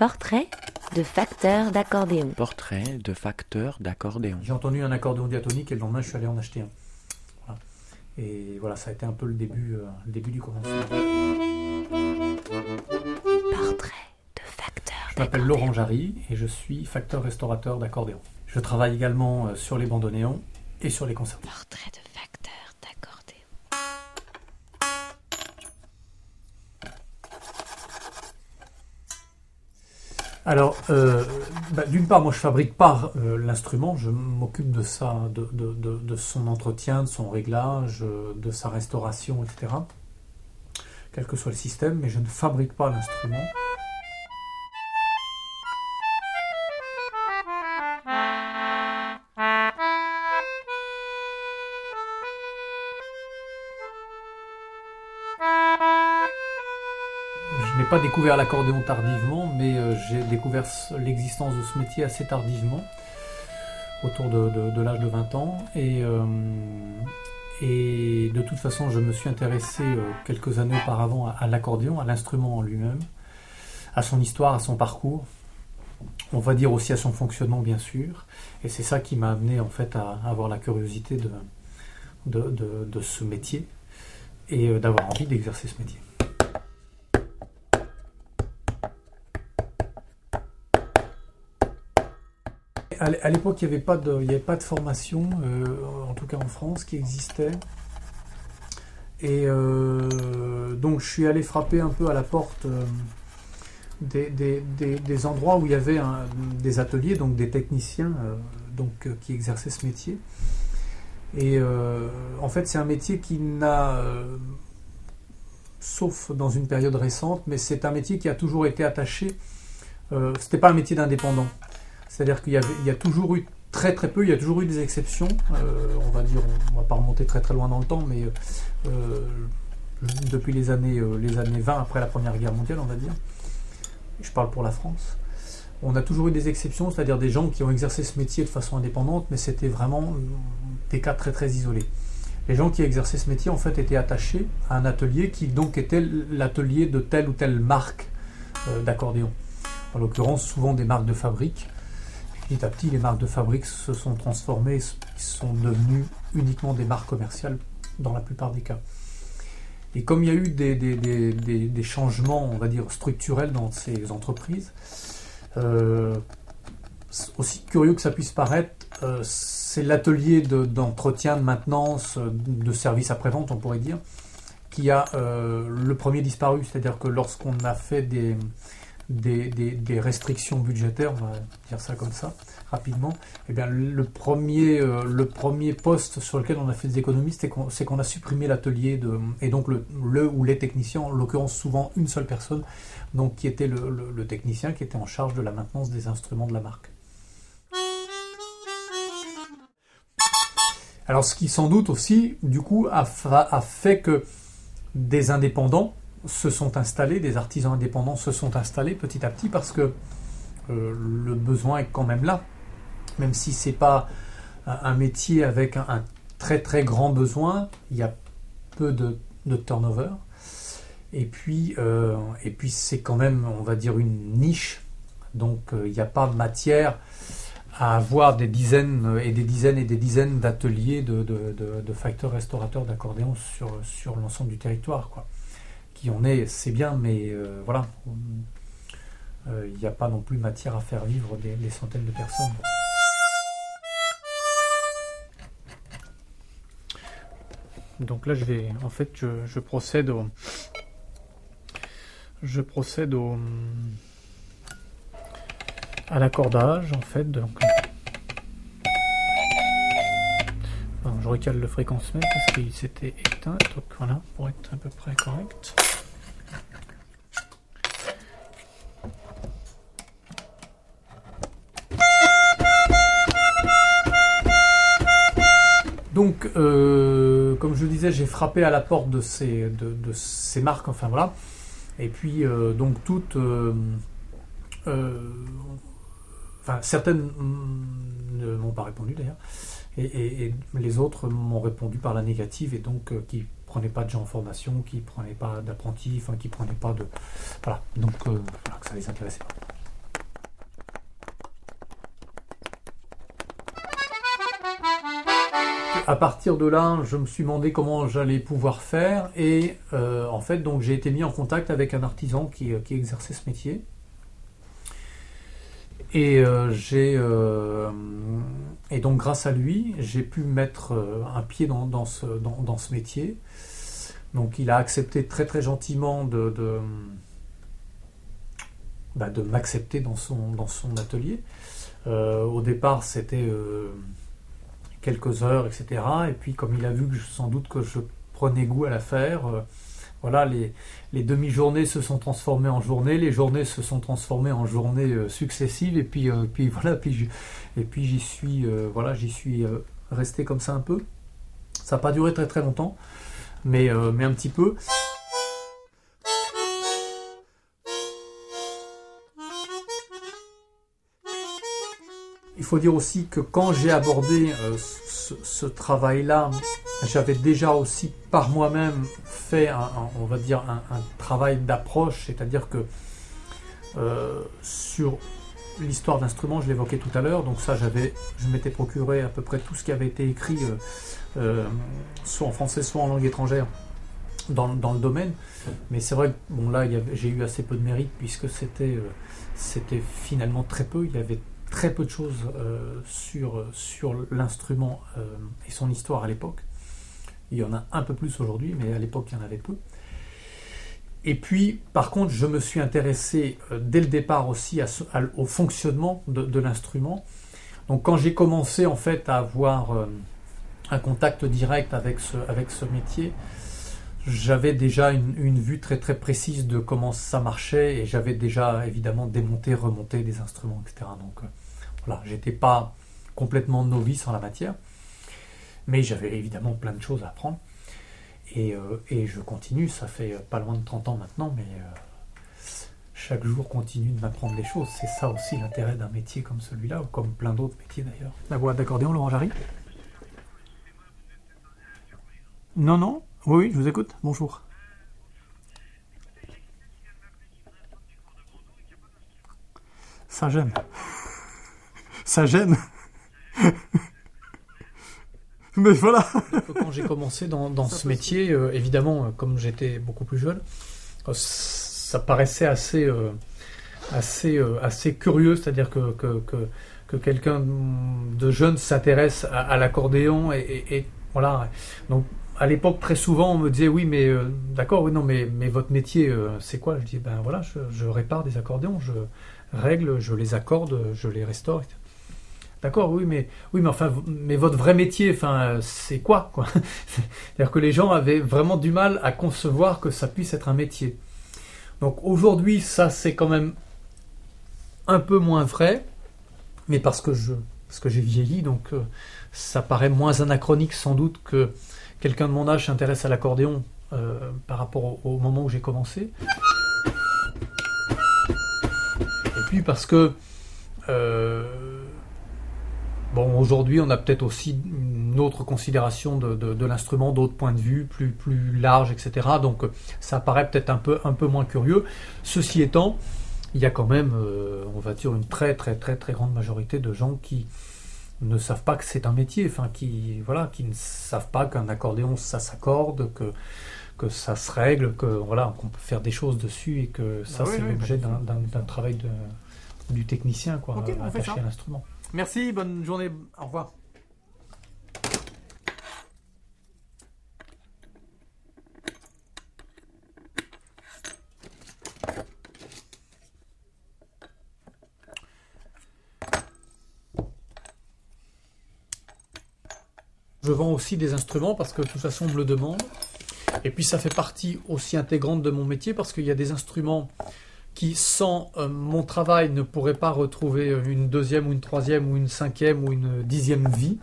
Portrait de facteur d'accordéon. Portrait de facteur d'accordéon. J'ai entendu un accordéon diatonique et le lendemain je suis allé en acheter un. Voilà. Et voilà, ça a été un peu le début, euh, le début du commencement. Portrait de facteur Je m'appelle Laurent Jarry et je suis facteur restaurateur d'accordéon. Je travaille également euh, sur les bandoneons et sur les concerts. Portrait Alors, euh, bah, d'une part, moi je fabrique pas euh, l'instrument, je m'occupe de ça, de, son entretien, de son réglage, euh, de sa restauration, etc. Quel que soit le système, mais je ne fabrique pas l'instrument. Pas découvert l'accordéon tardivement, mais euh, j'ai découvert ce- l'existence de ce métier assez tardivement, autour de, l'âge de 20 ans. Et, euh, et de toute façon, je me suis intéressé euh, quelques années auparavant à, l'accordéon, à l'instrument en lui-même, à son histoire, à son parcours. On va dire aussi à son fonctionnement, bien sûr. Et c'est ça qui m'a amené en fait à avoir la curiosité de, ce métier et d'avoir envie d'exercer ce métier. À l'époque, il n'y avait, pas de- formation, euh, en tout cas en France, qui existait. Et euh, donc, je suis allé frapper un peu à la porte euh, des, endroits où il y avait des ateliers, donc des techniciens donc, qui exerçaient ce métier. Et en fait, c'est un métier qui n'a, sauf dans une période récente, mais c'est un métier qui a toujours été attaché. Euh, C'était pas un métier d'indépendant. C'est-à-dire qu'il y, a toujours eu très très peu, il y a toujours eu des exceptions. Euh, on va dire, on, va pas remonter très très loin dans le temps, mais euh, depuis les années, euh, les années 20 après la Première Guerre mondiale, on va dire. Je parle pour la France. On a toujours eu des exceptions, c'est-à-dire des gens qui ont exercé ce métier de façon indépendante, mais c'était vraiment des cas très très isolés. Les gens qui exerçaient ce métier en fait étaient attachés à un atelier qui donc était l'atelier de telle ou telle marque d'accordéon. En l'occurrence, souvent des marques de fabrique. Petit à petit, les marques de fabrique se sont transformées, sont devenues uniquement des marques commerciales dans la plupart des cas. Et comme il y a eu des, changements, on va dire, structurels dans ces entreprises, euh, aussi curieux que ça puisse paraître, euh, c'est l'atelier de- d'entretien, de, maintenance, de service après-vente, on pourrait dire, qui a euh, le premier disparu. C'est-à-dire que lorsqu'on a fait des, des, des- restrictions budgétaires, on va dire ça comme ça, rapidement, eh bien, le, premier, euh, le premier poste sur lequel on a fait des économies, c'est qu'on a supprimé l'atelier, de et donc le, le ou les techniciens, en l'occurrence souvent une seule personne, donc qui était le, le- technicien qui était en charge de la maintenance des instruments de la marque. Alors ce qui sans doute aussi, du coup, a fait que des indépendants se sont installés, des artisans indépendants se sont installés petit à petit parce que euh, le besoin est quand même là, même si c'est pas un, métier avec un, très très grand besoin, il y a peu de, turnover. Et puis, euh, et puis c'est quand même, on va dire, une niche. Donc euh, il n'y a pas matière à avoir des dizaines et des dizaines et des dizaines d'ateliers de, facteurs restaurateurs d'accordéon sur, l'ensemble du territoire. Qui en est, c'est bien, mais euh, voilà, Euh, il n'y a pas non plus matière à faire vivre des, des centaines de personnes. Donc là, je vais, en fait, je, je procède au, je procède au, à l'accordage, en fait. Donc, recale le fréquence-mètre parce qu'il s'était éteint. Donc voilà, pour être à peu près correct. Donc, euh, comme je disais, j'ai frappé à la porte de ces, de, ces marques, enfin voilà. Et puis, euh, donc, toutes. euh, enfin, certaines mm, ne m'ont pas répondu d'ailleurs. Et, les autres m'ont répondu par la négative et donc euh, qui prenaient pas de gens en formation, qui prenaient pas d'apprentis, enfin qui prenaient pas de. Voilà, donc euh, ça les intéressait pas. à partir de là, je me suis demandé comment j'allais pouvoir faire et euh, en fait, donc j'ai été mis en contact avec un artisan qui exerçait ce métier et euh, euh, et donc grâce à lui, j'ai pu mettre euh, un pied dans, dans ce, dans, dans ce métier. Donc il a accepté très très gentiment de, de, bah, m'accepter dans son, dans son atelier. Au départ, c'était quelques heures, etc. Et puis, comme il a vu que je- sans doute que je prenais goût à l'affaire, voilà, les, demi-journées se sont transformées en journées, les journées se sont transformées en journées euh, successives, et puis, euh, puis voilà, et puis j'y suis, euh, voilà, j'y suis resté comme ça un peu. Ça n'a pas duré très très longtemps, mais, mais un petit peu. Il faut dire aussi que quand j'ai abordé ce, ce travail-là, j'avais déjà aussi par moi-même fait, un, on va dire, un, travail d'approche, c'est-à-dire que euh, sur l'histoire d'instruments, je l'évoquais tout à l'heure, donc ça, j'avais, je m'étais procuré à peu près tout ce qui avait été écrit, euh, euh, soit en français, soit en langue étrangère, dans, le domaine. Mais c'est vrai que bon, là, j'ai eu assez peu de mérite puisque c'était, c'était finalement très peu. Il y avait très peu de choses sur, sur l'instrument et son histoire à l'époque. Il y en a un peu plus aujourd'hui, mais à l'époque, il y en avait peu. Et puis, par contre, je me suis intéressé euh, dès le départ aussi au fonctionnement de, l'instrument. Donc, quand j'ai commencé en fait à avoir euh, un contact direct avec ce, métier, j'avais déjà une, une vue très très précise de comment ça marchait et j'avais déjà évidemment démonté, remonté des instruments, etc. Donc euh, voilà, j'étais pas complètement novice en la matière, mais j'avais évidemment plein de choses à apprendre. Et, euh, et je continue, ça fait pas loin de 30 ans maintenant, mais euh, chaque jour continue de m'apprendre des choses. C'est ça aussi l'intérêt d'un métier comme celui-là, ou comme plein d'autres métiers d'ailleurs. La boîte d'accordéon, Laurent Jarry? Non, non? Oui, oui, je vous écoute. Bonjour. Ça gêne. Ça gêne. Mais voilà. Quand j'ai commencé dans, dans ce métier, euh, évidemment, euh, comme j'étais beaucoup plus jeune, euh, ça paraissait assez, assez, assez curieux, c'est-à-dire que, que, que, que quelqu'un de jeune s'intéresse à, l'accordéon et, voilà. Donc à l'époque, très souvent, on me disait oui, mais d'accord, oui, non, mais, mais votre métier, c'est quoi? Je dis ben voilà, je, je répare des accordéons, je règle, je les accorde, je les restaure. etc. D'accord, oui, mais oui, mais mais votre vrai métier, enfin, c'est quoi, C'est-à-dire que les gens avaient vraiment du mal à concevoir que ça puisse être un métier. Donc aujourd'hui, ça, c'est quand même un peu moins vrai, mais parce que je, parce que j'ai vieilli, donc euh, ça paraît moins anachronique sans doute que quelqu'un de mon âge s'intéresse à l'accordéon euh, par rapport au, au moment où j'ai commencé. Et puis parce que euh, bon, aujourd'hui, on a peut-être aussi une autre considération de, de- de l'instrument, d'autres points de vue plus plus larges, etc. Donc ça paraît peut-être un peu un peu moins curieux. Ceci étant, il y a quand même, euh, on va dire, une très très très très grande majorité de gens qui ne savent pas que c'est un métier, enfin qui voilà, qui ne savent pas qu'un accordéon ça s'accorde, que que ça se règle, que voilà, qu'on peut faire des choses dessus et que ça Ah oui, c'est oui, l'objet bah, d'un, travail de, du technicien quoi, attaché à l'instrument. Merci, bonne journée, au revoir. Je vends aussi des instruments parce que de toute façon on me le demande. Et puis ça fait partie aussi intégrante de mon métier parce qu'il y a des instruments qui, sans euh, mon travail, ne pourraient pas retrouver une deuxième ou une troisième ou une cinquième ou une dixième vie.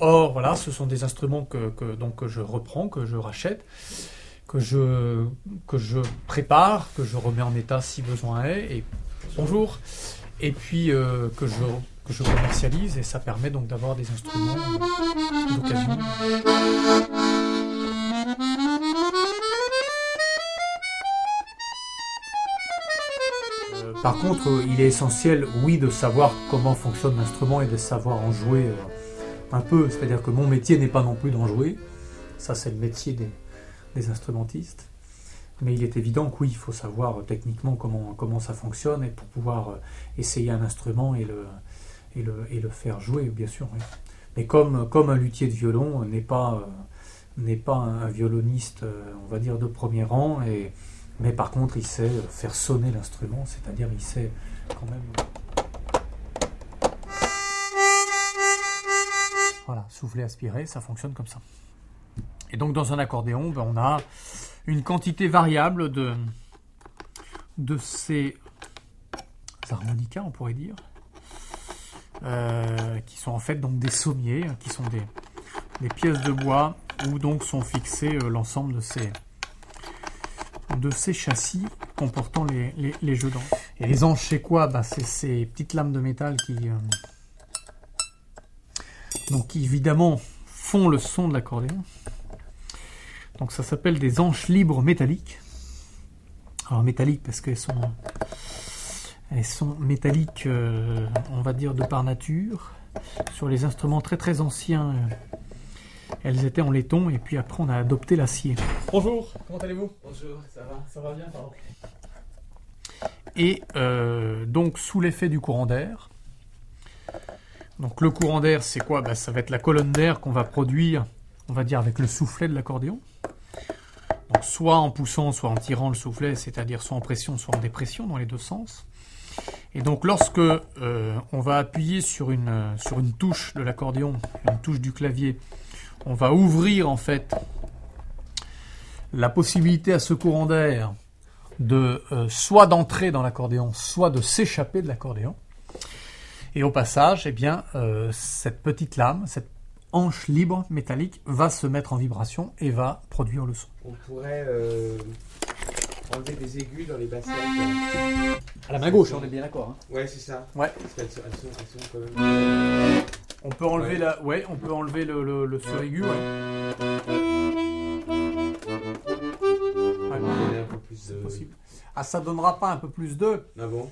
Or, voilà, ce sont des instruments que, donc, je reprends, que je rachète, que je, que je prépare, que je remets en état si besoin est, et bonjour, et puis euh, que, je, que je commercialise, et ça permet donc d'avoir des instruments Par contre, euh, il est essentiel, oui, de savoir comment fonctionne l'instrument et de savoir en jouer euh, un peu, c'est-à-dire que mon métier n'est pas non plus d'en jouer. Ça, c'est le métier des, instrumentistes. Mais il est évident que oui, il faut savoir euh, techniquement comment, comment ça fonctionne et pour pouvoir essayer un instrument et le, et le, et le faire jouer, bien sûr. Mais comme, comme un luthier de violon n'est pas, n'est pas un violoniste, on va dire, de premier rang, et, mais par contre, il sait faire sonner l'instrument, c'est-à-dire il sait quand même. Voilà, souffler, aspirer, ça fonctionne comme ça. Et donc dans un accordéon, ben, on a une quantité variable de, ces harmonicas, on pourrait dire, euh, qui sont en fait donc des sommiers, hein, qui sont des, des pièces de bois où donc sont fixés euh, l'ensemble de ces, de ces châssis comportant les, les, les. Et les anges, c'est quoi? Ben, C'est ces petites lames de métal qui, euh, donc, évidemment font le son de l'accordéon. Donc ça s'appelle des anches libres métalliques. Alors métalliques parce qu'elles sont, elles métalliques, euh, on va dire de par nature. Sur les instruments très très anciens, euh, elles étaient en laiton et puis après on a adopté l'acier. Bonjour, comment allez-vous? Bonjour, ça va? Ça va bien, pardon. Et euh, donc sous l'effet du courant d'air. Donc le courant d'air, c'est quoi? Ben, Ça va être la colonne d'air qu'on va produire, on va dire avec le soufflet de l'accordéon. Donc soit en poussant, soit en tirant le soufflet, c'est-à-dire soit en pression, soit en dépression, dans les deux sens. Et donc lorsque euh, on va appuyer sur une, sur une touche de l'accordéon, une touche du clavier, on va ouvrir en fait la possibilité à ce courant d'air de euh, soit d'entrer dans l'accordéon, soit de s'échapper de l'accordéon. Et au passage, eh bien, euh, cette petite lame, cette hanche libre métallique va se mettre en vibration et va produire le son. On pourrait euh, enlever des aigus dans les bassins. À la main gauche, on est bien d'accord. Ouais, c'est ça. Ouais. Parce qu'elles sont, elles sont, elles sont quand même. On peut enlever Ouais. la, ouais, on peut enlever le, le, le suraigu, ouais. Ouais, donner un peu plus de. possible. Ah, ça donnera pas un peu plus de. Ah bon?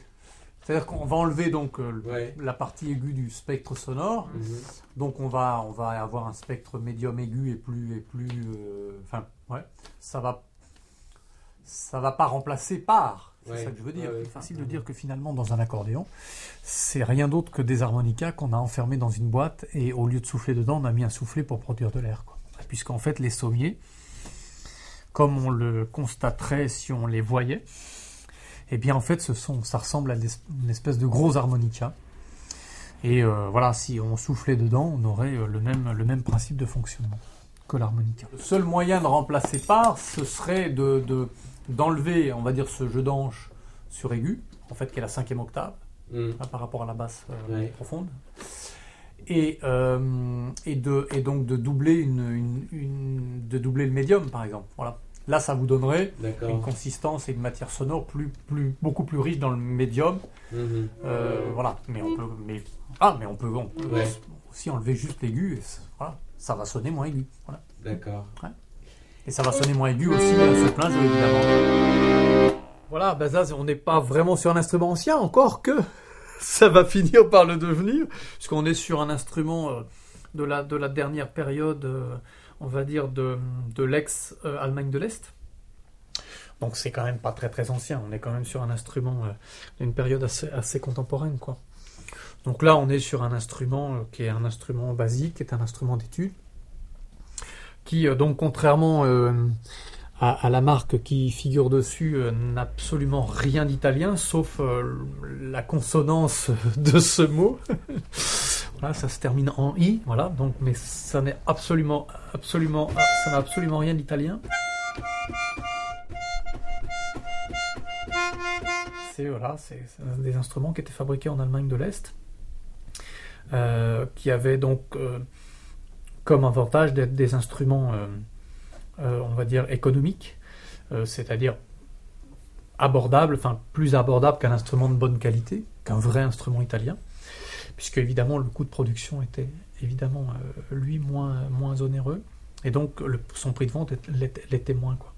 C'est-à-dire qu'on va enlever donc euh, Ouais. la partie aiguë du spectre sonore. Mhm. Donc on va, on va avoir un spectre médium aigu et plus et plus, euh, enfin ouais, ça va, ça va pas remplacer par. C'est Ouais. ça que je veux dire. Ouais. C'est facile de dire que finalement dans un accordéon, c'est rien d'autre que des harmonicas qu'on a enfermés dans une boîte et au lieu de souffler dedans, on a mis un soufflet pour produire de l'air. quoi. Puisqu'en fait les sommiers, comme on le constaterait si on les voyait, eh bien en fait ce ça ressemble à une espèce de gros harmonica. Et euh, voilà, si on soufflait dedans, on aurait euh, le même, le même principe de fonctionnement que l'harmonica. Le seul moyen de remplacer par, ce serait de, de- d'enlever, on va dire, ce jeu d'anche sur aigu, en fait, qui est la cinquième octave, Mhm. hein, par rapport à la basse euh, Ouais. profonde. Et, euh, et, de, et donc de doubler, une, une- une- de doubler le médium, par exemple. Voilà. Là, ça vous donnerait une consistance et une matière sonore plus, plus, beaucoup plus riche dans le médium Mhm. euh, voilà, mais on peut, mais ah, mais on peut, on peut Ouais. aussi enlever juste l'aigu. Voilà, ça va sonner moins aigu. Voilà. D'accord. Et ça va sonner moins aigu aussi à ce plein évidemment. Voilà, ben on n'est pas vraiment sur un instrument ancien, encore que ça va finir par le devenir, puisqu'on est sur un instrument euh, de la de la dernière période, euh, on va dire de de l'ex-Allemagne de l'Est. Donc c'est quand même pas très très ancien. On est quand même sur un instrument euh, d'une période assez assez contemporaine, quoi. Donc là, on est sur un instrument qui est un instrument basique, qui est un instrument d'étude, qui euh, donc contrairement euh, à, la marque qui figure dessus euh, n'a absolument rien d'italien, sauf la consonance de ce mot. voilà, ça se termine en i, voilà. Donc, mais ça n'est absolument, absolument, ça n'a absolument rien d'italien. C'est voilà, des instruments qui étaient fabriqués en Allemagne de l'Est, qui avaient donc comme avantage d'être des instruments, euh, euh, on va dire économiques, euh, c'est-à-dire abordables, enfin plus abordables qu'un instrument de bonne qualité, qu'un vrai instrument italien, puisque évidemment le coût de production était évidemment lui moins moins onéreux, et donc son prix de vente l'était moins quoi.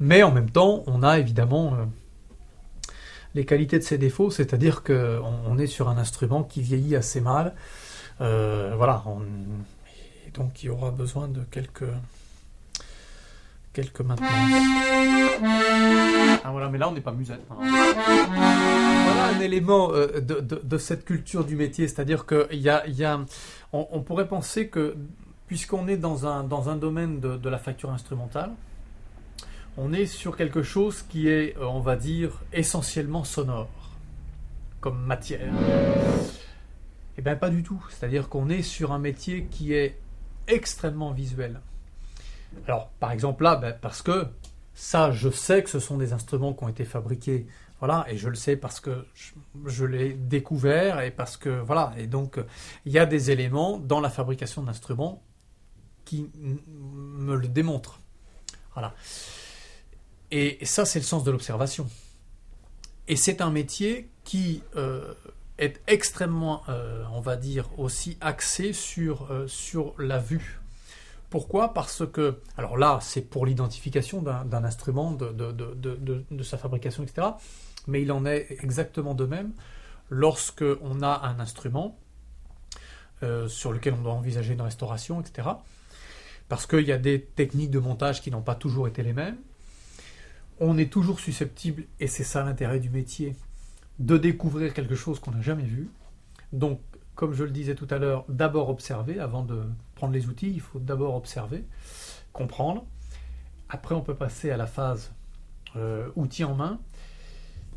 Mais en même temps, on a évidemment les qualités de ses défauts, c'est-à-dire qu'on on est sur un instrument qui vieillit assez mal, voilà. on- donc il y aura besoin de quelques quelques maintenances. Ah voilà, mais là on n'est pas musette. hein. Voilà un élément euh, de, de- de cette culture du métier, c'est-à-dire qu'il y a, il y a- on, on pourrait penser que puisqu'on est dans un, dans un domaine de, de la facture instrumentale, on est sur quelque chose qui est, euh, on va dire, essentiellement sonore comme matière. Eh bien pas du tout, c'est-à-dire qu'on est sur un métier qui est extrêmement visuel. Alors par exemple là, ben, parce que ça, je sais que ce sont des instruments qui ont été fabriqués voilà, et je le sais parce que je, l'ai découvert et parce que voilà, et donc il y a des éléments dans la fabrication d'instruments qui me le démontrent. Voilà. Et ça, c'est le sens de l'observation. Et c'est un métier qui euh, est extrêmement, euh, on va dire, aussi axé sur, euh, sur la vue. Pourquoi? Parce que, alors là, c'est pour l'identification d'un instrument, de- de- de sa fabrication, etc. Mais il en est exactement de même lorsque on a un instrument euh, sur lequel on doit envisager une restauration, etc. Parce qu'il y a des techniques de montage qui n'ont pas toujours été les mêmes. On est toujours susceptible, et c'est ça l'intérêt du métier, de découvrir quelque chose qu'on n'a jamais vu. Donc, comme je le disais tout à l'heure, d'abord observer avant de prendre les outils, il faut d'abord observer, comprendre. Après, on peut passer à la phase euh, outils en main.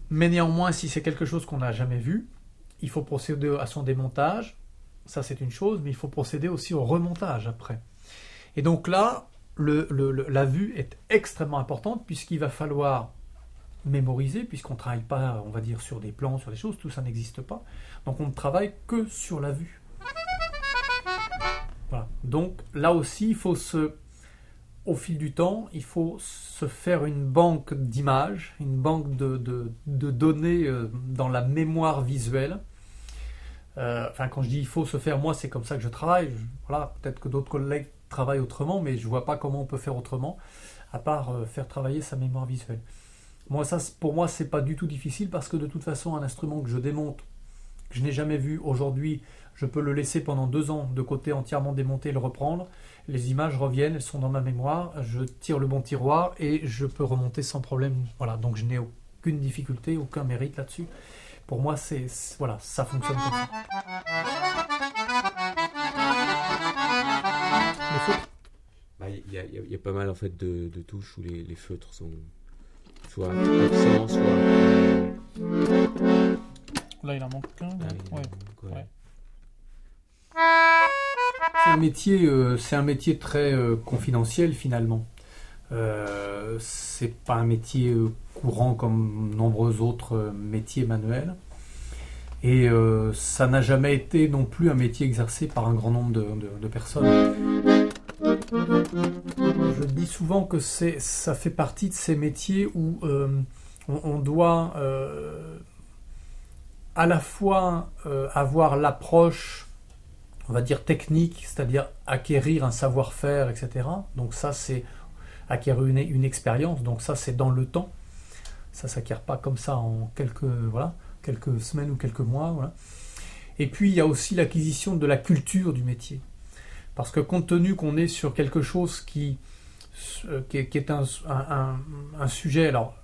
Mais néanmoins, si c'est quelque chose qu'on n'a jamais vu, il faut procéder à son démontage. Ça, c'est une chose, mais il faut procéder aussi au remontage après. Et donc là, la vue est extrêmement importante puisqu'il va falloir mémoriser, puisqu'on ne travaille pas, on va dire, sur des plans, sur des choses, tout ça n'existe pas. Donc on ne travaille que sur la vue. Voilà. Donc là aussi, il faut se, au fil du temps, il faut se faire une banque d'images, une banque de, données euh, dans la mémoire visuelle. Euh, enfin, quand je dis il faut se faire, moi, c'est comme ça que je travaille. Voilà, peut-être que d'autres collègues travaillent autrement, mais je vois pas comment on peut faire autrement, à part euh, faire travailler sa mémoire visuelle. Moi, ça, pour moi, c'est pas du tout difficile parce que de toute façon, un instrument que je démonte, que je n'ai jamais vu aujourd'hui, je peux le laisser pendant deux ans de côté entièrement démonté, le reprendre. Les images reviennent, elles sont dans ma mémoire. Je tire le bon tiroir et je peux remonter sans problème. Voilà, donc je n'ai aucune difficulté, aucun mérite là-dessus. Pour moi, c'est voilà, ça fonctionne comme ça. Bah, Il y, a- il y a- il y a pas mal en fait de, de touches où les, les feutres sont soit absents, soit. Là, il en manque qu'un. là. Ouais. ouais. Ouais. C'est un métier, euh, c'est un métier très euh, confidentiel finalement. Euh, c'est pas un métier euh, courant comme nombreux autres euh, métiers manuels. Et euh, ça n'a jamais été non plus un métier exercé par un grand nombre de, de- de personnes. Je dis souvent que ça fait partie de ces métiers où euh, on, doit euh, à la fois euh, avoir l'approche, on va dire technique, c'est-à-dire acquérir un savoir-faire, etc. Donc ça, c'est acquérir une, expérience. Donc ça, c'est dans le temps. Ça s'acquiert pas comme ça en quelques voilà quelques semaines ou quelques mois. Et puis il y a aussi l'acquisition de la culture du métier, parce que compte tenu qu'on est sur quelque chose qui qui est, qui est un, sujet alors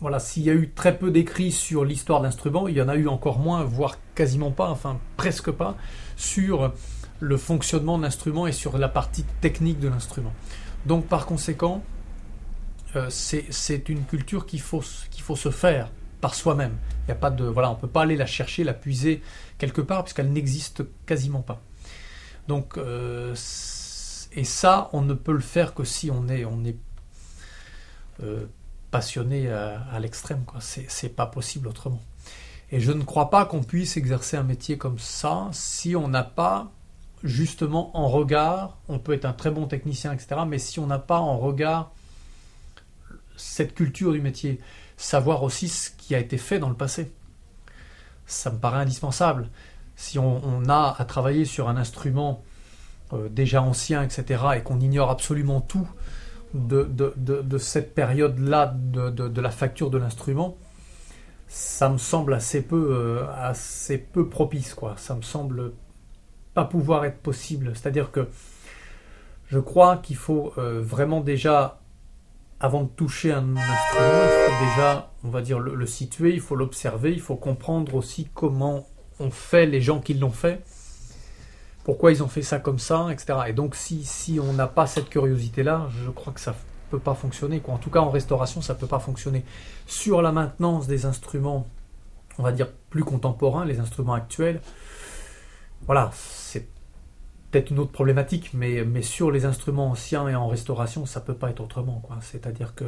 voilà, s'il y a eu très peu d'écrits sur l'histoire de l'instrument, il y en a eu encore moins, voire quasiment pas, enfin presque pas, sur le fonctionnement de l'instrument et sur la partie technique de l'instrument. Donc par conséquent, euh, c'est une culture qu'il faut, faut se faire par soi-même. Il y a pas de, voilà, on peut pas aller la chercher, la puiser quelque part, puisqu'elle n'existe quasiment pas. Donc, euh, et ça, on ne peut le faire que si on est, on est euh, passionné à, à l'extrême. C'est pas possible autrement. Et je ne crois pas qu'on puisse exercer un métier comme ça si on n'a pas justement en regard, on peut être un très bon technicien, etc., mais si on n'a pas en regard cette culture du métier, savoir aussi ce qui a été fait dans le passé. Ça me paraît indispensable. Si on a à travailler sur un instrument euh, déjà ancien, etc., et qu'on ignore absolument tout de, de- de- cette période-là de, la facture de l'instrument, ça me semble assez peu, euh, assez peu propice. Quoi. Ça me semble pas pouvoir être possible. C'est-à-dire que je crois qu'il faut euh, vraiment déjà, avant de toucher un instrument, il faut déjà, on va dire, le, le situer, il faut l'observer, il faut comprendre aussi comment ont fait les gens qui l'ont fait, pourquoi ils ont fait ça comme ça, etc. Et donc si, on n'a pas cette curiosité-là, je crois que ça peut pas fonctionner. En tout cas, en restauration, ça peut pas fonctionner. Sur la maintenance des instruments, on va dire plus contemporains, les instruments actuels, voilà, c'est peut-être une autre problématique, mais, sur les instruments anciens et en restauration, ça peut pas être autrement. C'est-à-dire que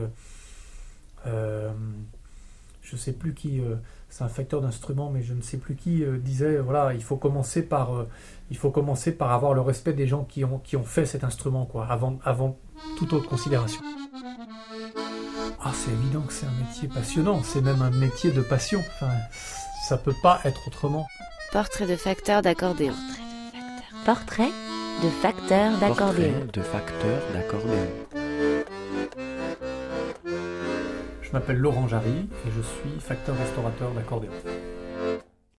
euh, je sais plus qui, euh, c'est un facteur d'instruments, mais je ne sais plus qui euh, disait, voilà, il faut commencer par, euh, il faut commencer par avoir le respect des gens qui ont, qui ont fait cet instrument, quoi, avant, avant toute autre considération. Ah, c'est évident que c'est un métier passionnant, c'est même un métier de passion. Enfin, ça peut pas être autrement. Portrait de facteur d'accordéon. Portrait de facteur d'accordéon. Portrait de facteur d'accordéon. Je m'appelle Laurent Jarry et je suis facteur restaurateur d'accordéon.